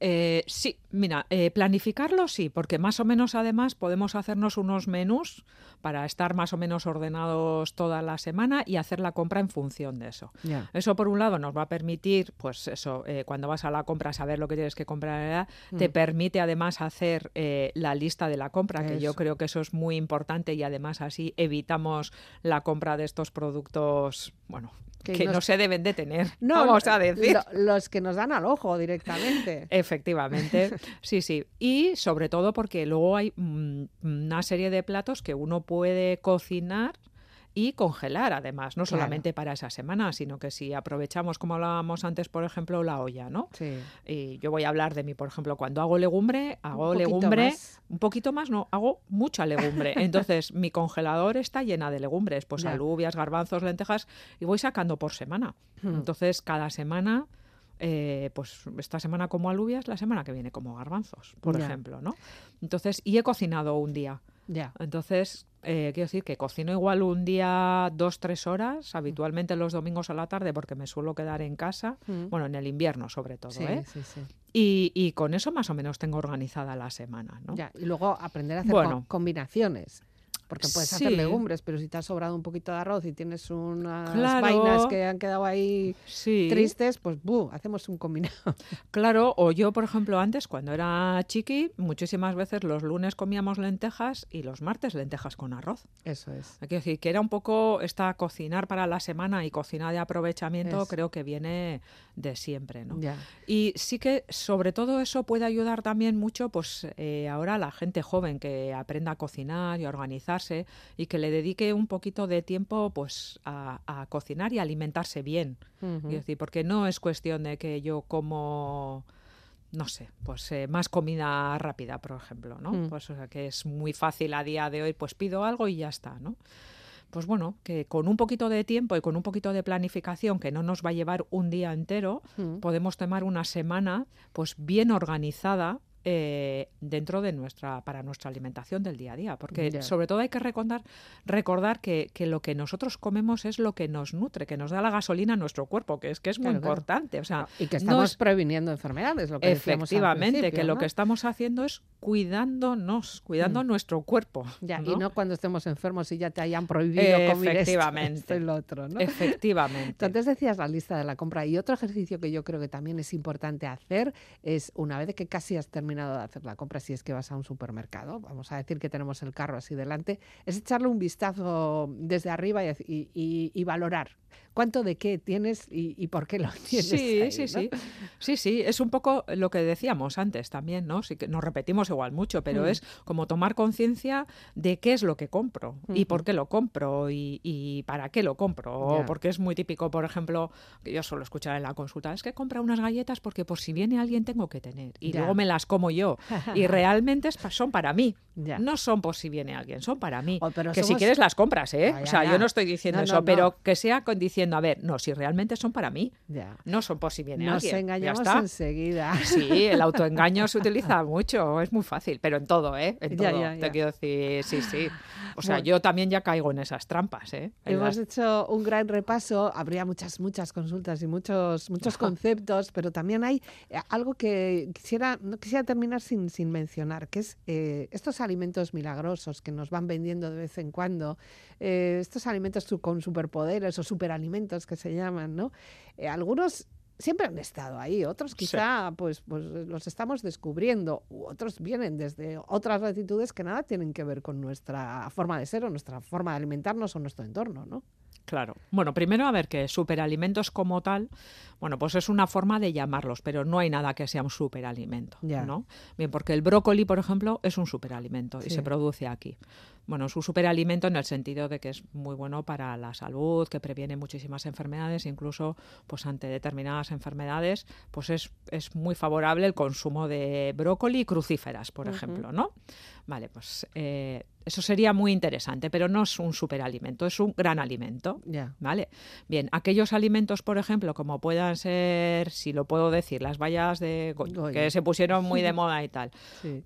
Eh, sí, mira, eh, planificarlo sí, porque más o menos además podemos hacernos unos menús para estar más o menos ordenados toda la semana y hacer la compra en función de eso. Eso por un lado nos va a permitir, pues eso, eh, cuando vas a la compra saber lo que tienes que comprar, te mm. permite además hacer la lista de la compra, que yo creo que eso es muy importante y además así evitamos la compra de estos productos, bueno, que, no se deben de tener, no, vamos a decir. los que nos dan al ojo directamente. Efectivamente, sí, sí. Y sobre todo porque luego hay mm, una serie de platos que uno puede cocinar y congelar además, no solamente para esa semana, sino que si aprovechamos, como hablábamos antes, por ejemplo, la olla, ¿no? Sí. Y yo voy a hablar de mí, por ejemplo, cuando hago legumbre, hago legumbre, un poquito más, no, hago mucha legumbre. Entonces, mi congelador está llena de legumbres, pues alubias, garbanzos, lentejas, y voy sacando por semana. Hmm. Entonces, cada semana... Eh, pues esta semana como alubias, la semana que viene como garbanzos, por ejemplo, ¿no? Entonces, y he cocinado un día. Ya. Entonces, eh, quiero decir que cocino igual un día dos, tres horas, habitualmente los domingos a la tarde, porque me suelo quedar en casa, mm. bueno, en el invierno sobre todo, ¿eh? Sí, sí. Y, y, con eso más o menos tengo organizada la semana, ¿no? Ya, y luego aprender a hacer combinaciones. Porque puedes hacer legumbres, pero si te ha sobrado un poquito de arroz y tienes unas vainas que han quedado ahí tristes, pues ¡buh! hacemos un combinado. Claro, o yo, por ejemplo, antes, cuando era chiqui, muchísimas veces los lunes comíamos lentejas y los martes lentejas con arroz. Eso es. Que decir que era un poco esta cocinar para la semana y cocina de aprovechamiento, creo que viene de siempre, ¿no? Y sí que sobre todo eso puede ayudar también mucho, pues eh, ahora la gente joven que aprenda a cocinar y a organizarse y que le dedique un poquito de tiempo pues a, cocinar y alimentarse bien. decir, porque no es cuestión de que yo como no sé, pues eh, más comida rápida, por ejemplo, ¿no? Mm. Pues o sea, que es muy fácil a día de hoy, pues pido algo y ya está, ¿no? Pues bueno, que con un poquito de tiempo y con un poquito de planificación, que no nos va a llevar un día entero, mm. podemos tomar una semana pues bien organizada eh, dentro de nuestra para nuestra alimentación del día a día porque sobre todo hay que recordar recordar que, que, lo que nosotros comemos es lo que nos nutre que nos da la gasolina a nuestro cuerpo que es que es muy importante o sea y que estamos previniendo enfermedades lo que efectivamente que lo que estamos haciendo es cuidándonos cuidando mm. nuestro cuerpo ya, y no cuando estemos enfermos y ya te hayan prohibido comer esto, el otro ¿no? efectivamente. Entonces decías la lista de la compra y otro ejercicio que yo creo que también es importante hacer es una vez que casi has terminado de hacer la compra si es que vas a un supermercado, vamos a decir que tenemos el carro así delante, es echarle un vistazo desde arriba y, valorar cuánto de qué tienes y, por qué lo tienes. Sí, sí, sí. Sí, sí, es un poco lo que decíamos antes también, ¿no? Sí que nos repetimos igual mucho, pero mm. es como tomar conciencia de qué es lo que compro y por qué lo compro y, para qué lo compro. Porque es muy típico, por ejemplo, que yo suelo escuchar en la consulta, es que compra unas galletas porque por si viene alguien tengo que tener y luego me las como yo. Y realmente son para mí. No son por si viene alguien, son para mí. Oh, que si quieres las compras, ¿eh? o sea, yo no estoy diciendo eso, pero que sea diciendo, a ver, no, si realmente son para mí. No son por si viene alguien. Nos engañamos enseguida. Sí, el autoengaño se utiliza mucho, es muy fácil, pero en todo, ¿eh? En todo. Te quiero decir, sí, sí. O sea, yo también ya caigo en esas trampas, ¿eh? Hemos hecho un gran repaso, habría muchas, muchas consultas y muchos, muchos conceptos, pero también hay eh, algo que quisiera, no quisiera terminar sin, sin mencionar, que es eh, estos alimentos milagrosos que nos van vendiendo de vez en cuando, eh, estos alimentos con superpoderes o superalimentos que se llaman, ¿no? algunos siempre han estado ahí, otros quizá pues, pues los estamos descubriendo, otros vienen desde otras latitudes que nada tienen que ver con nuestra forma de ser o nuestra forma de alimentarnos o nuestro entorno, ¿no? Claro. Bueno, primero a ver que superalimentos como tal, bueno, pues es una forma de llamarlos, pero no hay nada que sea un superalimento, ¿no? Bien, porque el brócoli, por ejemplo, es un superalimento y se produce aquí. Bueno, es un superalimento en el sentido de que es muy bueno para la salud, que previene muchísimas enfermedades, incluso pues ante determinadas enfermedades, pues es, es muy favorable el consumo de brócoli y crucíferas, por ejemplo, ¿no? Vale, pues eh, eso sería muy interesante, pero no es un superalimento, es un gran alimento. ¿Vale? Bien, aquellos alimentos, por ejemplo, como puedan ser, si lo puedo decir, las vallas de que se pusieron muy de moda y tal,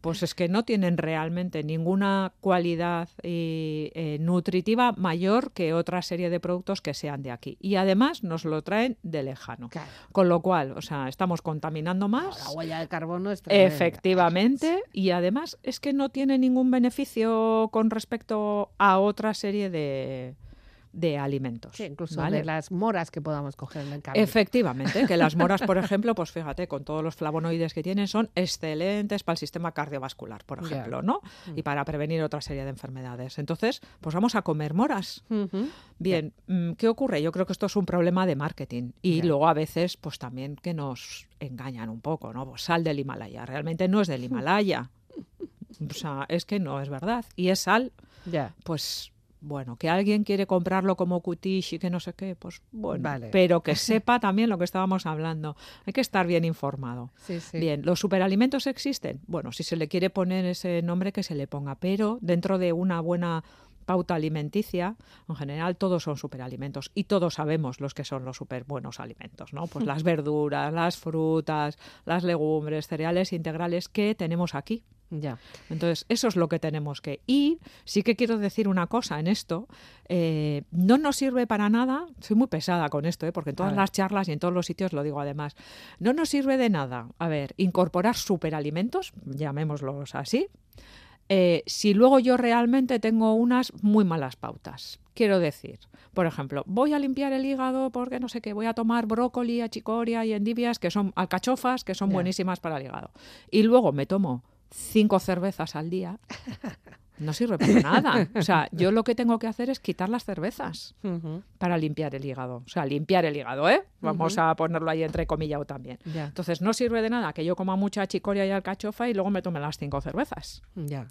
pues es que no tienen realmente ninguna cualidad eh, nutritiva mayor que otra serie de productos que sean de aquí. Y además nos lo traen de lejano. Con lo cual, o sea, estamos contaminando más. la huella de carbono es Efectivamente, y además es que no tiene ningún beneficio con respecto a otra serie de, de alimentos. Sí, incluso de las moras que podamos coger en el camino. Efectivamente, que las moras, por ejemplo, pues fíjate, con todos los flavonoides que tienen, son excelentes para el sistema cardiovascular, por ejemplo, ¿no? Mm. Y para prevenir otra serie de enfermedades. Entonces, pues vamos a comer moras. Bien, mm, ¿qué ocurre? Yo creo que esto es un problema de marketing. Y luego a veces, pues también que nos engañan un poco, ¿no? Pues sal del Himalaya. Realmente no es del Himalaya. O sea, es que no es verdad. Y es sal, ya. pues bueno, que alguien quiere comprarlo como cutish y que no sé qué, pues bueno, vale. pero que sepa también lo que estábamos hablando. Hay que estar bien informado. Bien, ¿los superalimentos existen? Bueno, si se le quiere poner ese nombre, que se le ponga, pero dentro de una buena pauta alimenticia, en general todos son superalimentos y todos sabemos los que son los super buenos alimentos, ¿no? Pues las verduras, las frutas, las legumbres, cereales integrales que tenemos aquí. Ya. Entonces, eso es lo que tenemos que. Y sí que quiero decir una cosa en esto. Eh, no nos sirve para nada. Soy muy pesada con esto, ¿eh? porque en todas las charlas y en todos los sitios lo digo además. No nos sirve de nada. A ver, incorporar superalimentos, llamémoslos así, eh, si luego yo realmente tengo unas muy malas pautas. Quiero decir, por ejemplo, voy a limpiar el hígado porque no sé qué, voy a tomar brócoli, achicoria y endivias, que son alcachofas, que son buenísimas para el hígado. Y luego me tomo cinco cervezas al día. No sirve para nada. O sea, yo lo que tengo que hacer es quitar las cervezas para limpiar el hígado. O sea, limpiar el hígado, ¿eh? Vamos a ponerlo ahí entre comillas también. Entonces, no sirve de nada que yo coma mucha chicoria y alcachofa y luego me tome las cinco cervezas. Ya.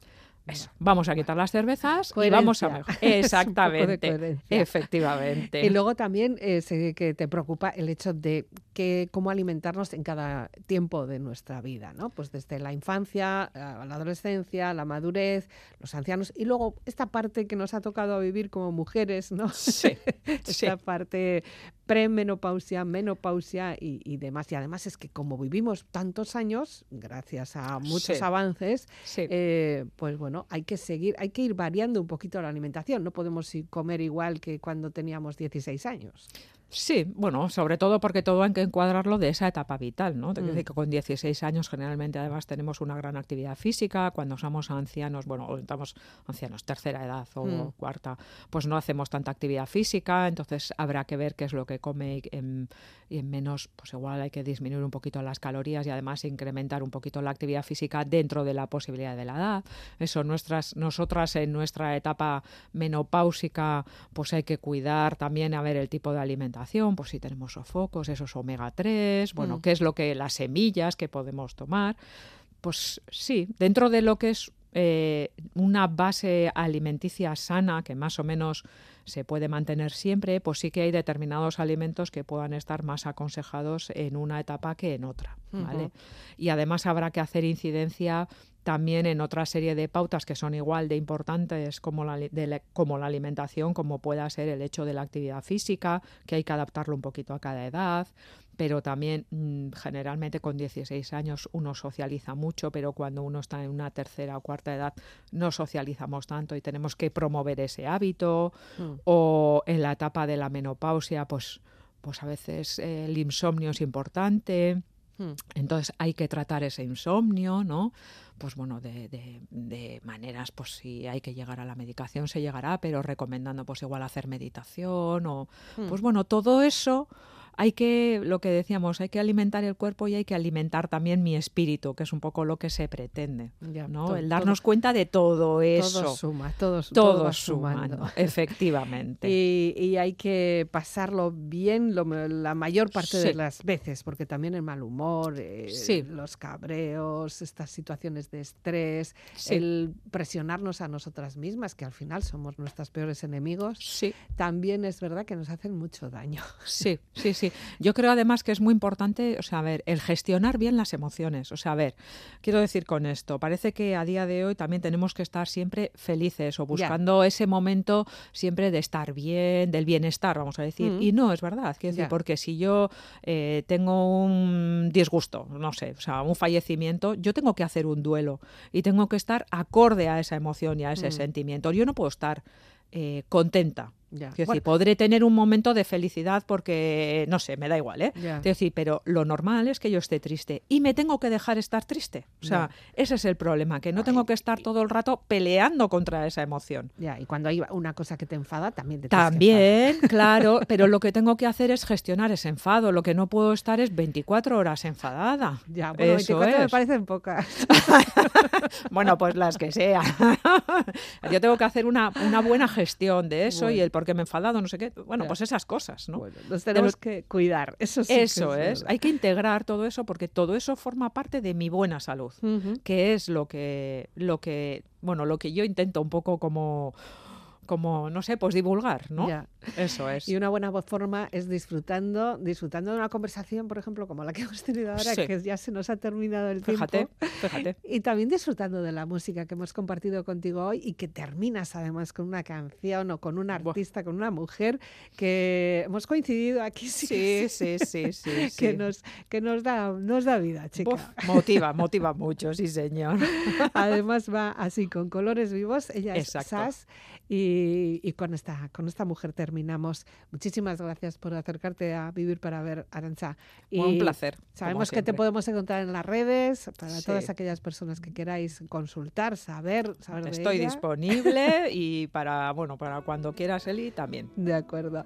Eso. Vamos a quitar las cervezas y vamos a Exactamente. Efectivamente. Y luego también eh, sé que te preocupa el hecho de que cómo alimentarnos en cada tiempo de nuestra vida, ¿no? Pues desde la infancia, a la adolescencia, la madurez, los ancianos y luego esta parte que nos ha tocado vivir como mujeres, ¿no? Sí. esta parte premenopausia, menopausia y, demás. Y además es que como vivimos tantos años, gracias a muchos avances, eh, pues bueno, hay que seguir, hay que ir variando un poquito la alimentación. No podemos comer igual que cuando teníamos 16 años. Sí, bueno, sobre todo porque todo hay que encuadrarlo de esa etapa vital, ¿no? Mm. que con 16 años generalmente además tenemos una gran actividad física, cuando somos ancianos, bueno, estamos ancianos, tercera edad o mm. cuarta, pues no hacemos tanta actividad física, entonces habrá que ver qué es lo que come y en, menos, pues igual hay que disminuir un poquito las calorías y además incrementar un poquito la actividad física dentro de la posibilidad de la edad. Eso, nuestras, nosotras en nuestra etapa menopáusica, pues hay que cuidar también a ver el tipo de alimentación pues si tenemos sofocos, esos omega 3, bueno, mm. qué es lo que las semillas que podemos tomar. Pues sí, dentro de lo que es eh, una base alimenticia sana que más o menos se puede mantener siempre, pues sí que hay determinados alimentos que puedan estar más aconsejados en una etapa que en otra. ¿vale? Y además habrá que hacer incidencia también en otra serie de pautas que son igual de importantes como la, como la alimentación, como pueda ser el hecho de la actividad física, que hay que adaptarlo un poquito a cada edad, pero también mm, generalmente con 16 años uno socializa mucho, pero cuando uno está en una tercera o cuarta edad no socializamos tanto y tenemos que promover ese hábito, mm. o en la etapa de la menopausia, pues, pues a veces el insomnio es importante. Hmm. Entonces hay que tratar ese insomnio, ¿no? Pues bueno, de, de, maneras, pues si hay que llegar a la medicación se llegará, pero recomendando pues igual hacer meditación o, hmm. pues bueno, todo eso hay que, lo que decíamos, hay que alimentar el cuerpo y hay que alimentar también mi espíritu, que es un poco lo que se pretende, ¿no? el darnos cuenta de todo eso. Todo suma, todo, todo, sumando, efectivamente. y, hay que pasarlo bien la mayor parte de las veces, porque también el mal humor, eh, los cabreos, estas situaciones de estrés, el presionarnos a nosotras mismas, que al final somos nuestras peores enemigos, también es verdad que nos hacen mucho daño. Sí, sí, sí. Yo creo además que es muy importante, o sea, a ver, el gestionar bien las emociones. O sea, a ver, quiero decir con esto, parece que a día de hoy también tenemos que estar siempre felices o buscando ese momento siempre de estar bien, del bienestar, vamos a decir. Mm. Y no, es verdad, quiero decir, porque si yo eh, tengo un disgusto, no sé, o sea, un fallecimiento, yo tengo que hacer un duelo y tengo que estar acorde a esa emoción y a ese mm. sentimiento. Yo no puedo estar eh, contenta decir, podré tener un momento de felicidad porque, no sé, me da igual, ¿eh? decir, pero lo normal es que yo esté triste y me tengo que dejar estar triste. O sea, ese es el problema, que no tengo que estar todo el rato peleando contra esa emoción. Ya, y cuando hay una cosa que te enfada, también te También, claro, pero lo que tengo que hacer es gestionar ese enfado. Lo que no puedo estar es 24 horas enfadada. Ya, bueno, 24 me parecen pocas. bueno, pues las que sean. yo tengo que hacer una, una buena gestión de eso y el porque me he enfadado, no sé qué. Bueno, pues esas cosas, ¿no? Bueno, nos tenemos que cuidar, eso sí Eso es, hay que integrar todo eso porque todo eso forma parte de mi buena salud, que es lo que, lo que, bueno, lo que yo intento un poco como como, no sé, pues divulgar, ¿no? Eso es. Y una buena forma es disfrutando, disfrutando de una conversación, por ejemplo, como la que hemos tenido ahora, que ya se nos ha terminado el fíjate, tiempo. Fíjate. Y también disfrutando de la música que hemos compartido contigo hoy y que terminas además con una canción o con un artista, con una mujer que hemos coincidido aquí. Sí, sí, sí, sí. que, nos, que nos, da, nos da vida, chica. motiva, motiva mucho, sí, señor. Además va así, con colores vivos. Ella es Sass y, con, esta, con esta mujer terminamos. Muchísimas gracias por acercarte a Vivir para Ver, Arancha. Y un placer. Sabemos que te podemos encontrar en las redes para todas aquellas personas que queráis consultar, saber, saber Estoy disponible y para, bueno, para cuando quieras, Eli, también. De acuerdo.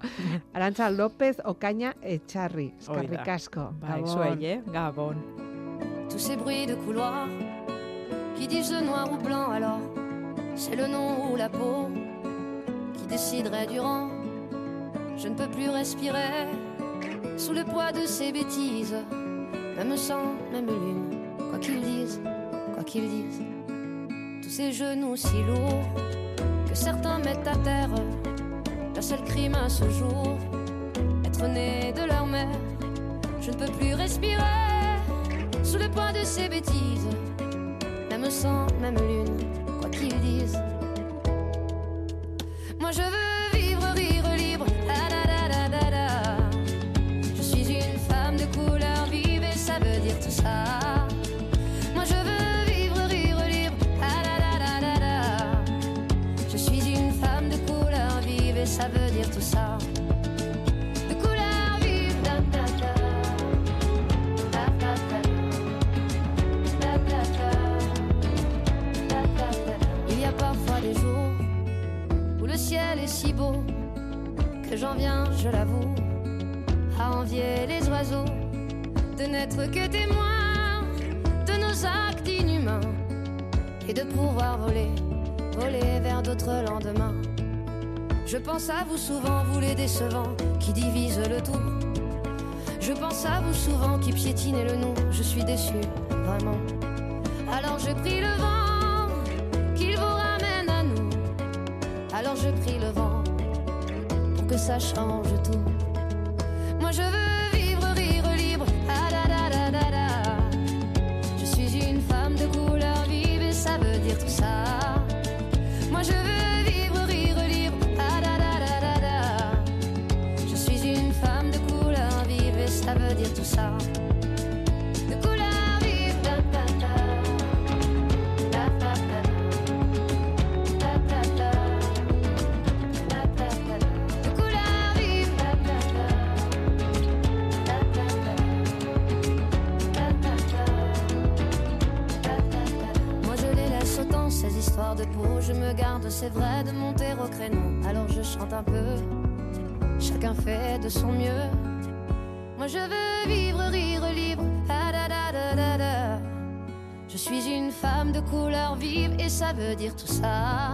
Arancha López Ocaña Echarri, Casco. Gabón. Gabón. Tous ces bruits de couloir qui disent noir ou blanc alors c'est le nom ou la peau déciderait durant. Je ne peux plus respirer sous le poids de ces bêtises. Même sang, même lune, quoi qu'ils disent, quoi qu'ils disent. Tous ces genoux si lourds que certains mettent à terre. La seul crime à ce jour, être né de leur mère. Je ne peux plus respirer sous le poids de ces bêtises. Même sang, même lune, quoi qu'ils disent. Je l'avoue, à envier les oiseaux, de n'être que témoins de nos actes inhumains et de pouvoir voler, voler vers d'autres lendemains. Je pense à vous souvent, vous les décevants qui divisent le tout. Je pense à vous souvent qui piétinez le nom, je suis déçu, vraiment. Alors je prie le vent qu'il vous ramène à nous. Alors je prie le vent ça change tout. Ça veut dire tout ça.